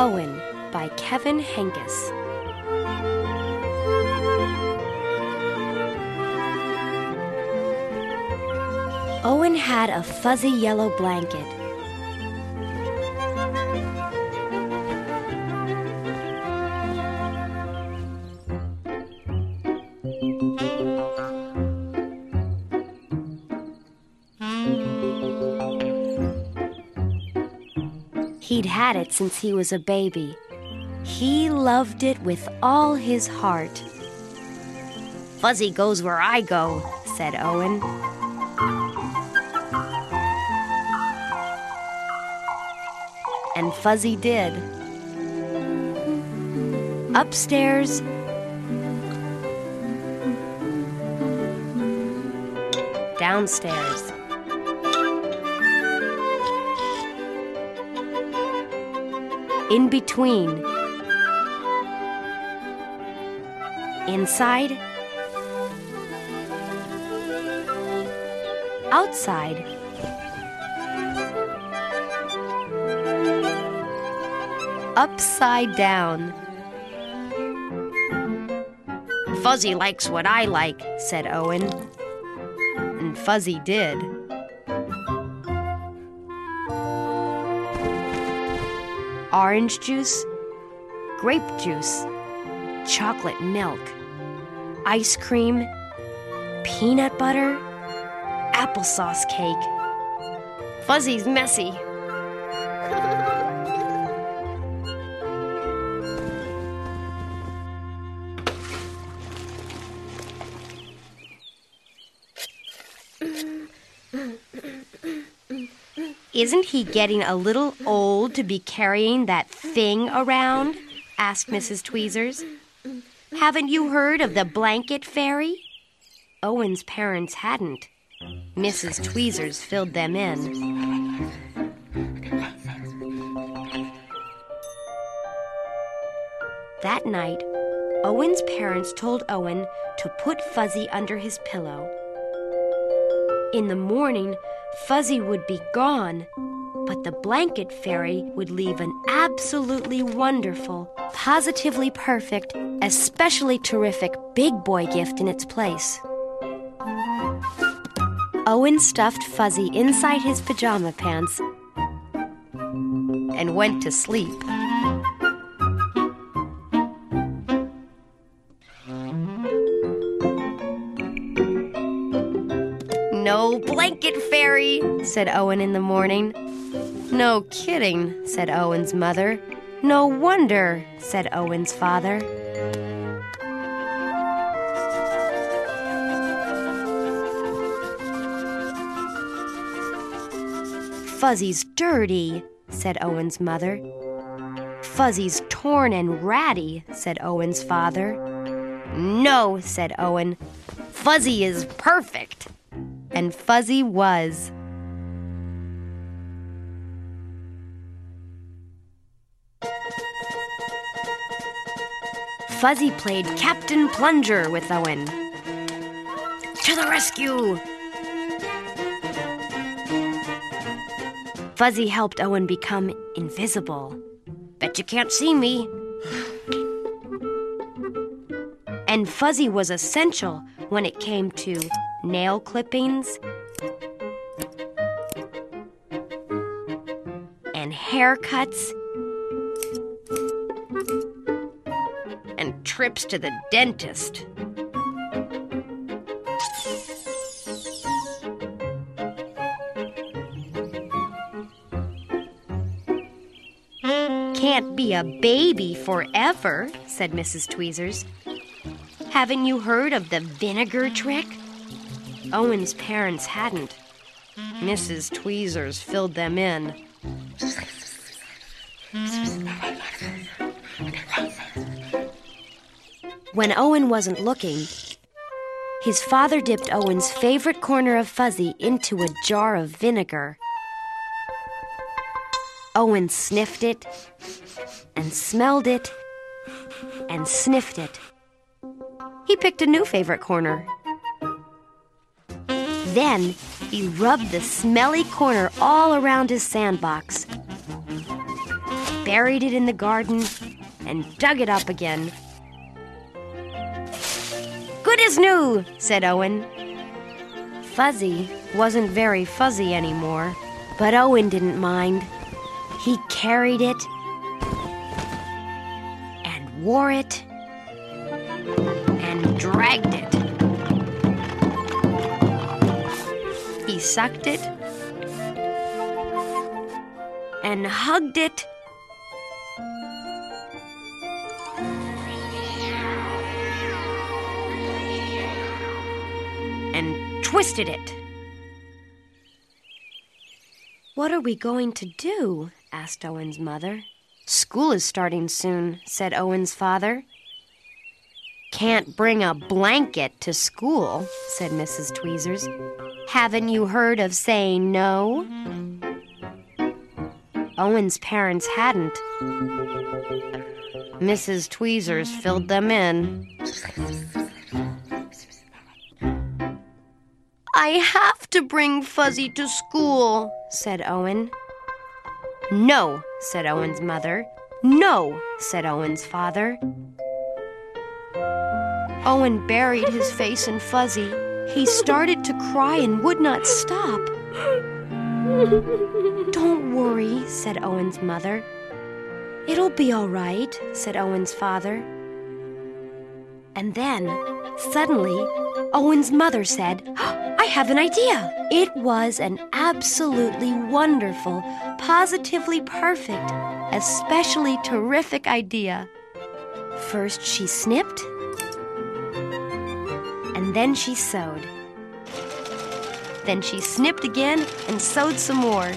Owen by Kevin Henkes. Owen had a fuzzy yellow blanket. He'd had it since he was a baby. He loved it with all his heart. Fuzzy goes where I go, said Owen. And Fuzzy did. Upstairs, downstairs. In between. Inside. Outside. Upside down. Fuzzy likes what I like, said Owen. And Fuzzy did. Orange juice, grape juice, chocolate milk, ice cream, peanut butter, applesauce cake. Fuzzy's messy. Isn't he getting a little old to be carrying that thing around? asked Mrs. Tweezers. Haven't you heard of the blanket fairy? Owen's parents hadn't. Mrs. Tweezers filled them in. That night, Owen's parents told Owen to put Fuzzy under his pillow. In the morning, Fuzzy would be gone, but the blanket fairy would leave an absolutely wonderful, positively perfect, especially terrific big boy gift in its place. Owen stuffed Fuzzy inside his pajama pants and went to sleep. Blanket fairy, said Owen in the morning. No kidding, said Owen's mother. No wonder, said Owen's father. Fuzzy's dirty, said Owen's mother. Fuzzy's torn and ratty, said Owen's father. No, said Owen. Fuzzy is perfect. And Fuzzy was. Fuzzy played Captain Plunger with Owen. To the rescue! Fuzzy helped Owen become invisible. Bet you can't see me. And Fuzzy was essential when it came to nail clippings and haircuts and trips to the dentist. Can't be a baby forever, said Mrs. Tweezers. Haven't you heard of the vinegar trick? Owen's parents hadn't. Mrs. Tweezers filled them in. When Owen wasn't looking, his father dipped Owen's favorite corner of fuzzy into a jar of vinegar. Owen sniffed it and smelled it and sniffed it. He picked a new favorite corner. Then he rubbed the smelly corner all around his sandbox. buried it in the garden, and dug it up again. Good as new, said Owen. Fuzzy wasn't very fuzzy anymore, but Owen didn't mind. He carried it and wore it sucked it and hugged it. And twisted it. What are we going to do? asked Owen's mother. School is starting soon, said Owen's father. Can't bring a blanket to school, said Mrs. Tweezers. Haven't you heard of saying no? Owen's parents hadn't. Mrs. Tweezers filled them in. I have to bring Fuzzy to school, said Owen. No, said Owen's mother. No, said Owen's father. Owen buried his face in Fuzzy. He started to cry and would not stop. Don't worry, said Owen's mother. It'll be all right, said Owen's father. And then, suddenly, Owen's mother said, I have an idea. It was an absolutely wonderful, positively perfect, especially terrific idea. First, she snipped, and then she sewed. Then she snipped again and sewed some more.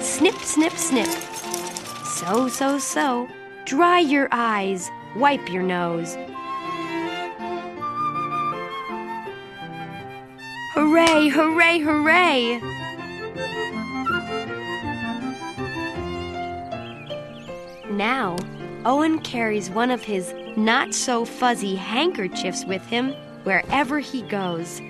Snip, snip, snip. Sew, sew, sew. Dry your eyes. Wipe your nose. Hooray, hooray, hooray! Now, Owen carries one of his not so fuzzy handkerchiefs with him wherever he goes.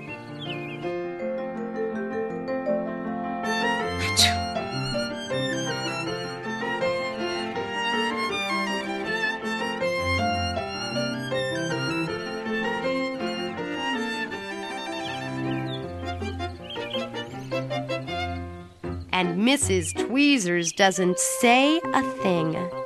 And Mrs. Tweezers doesn't say a thing.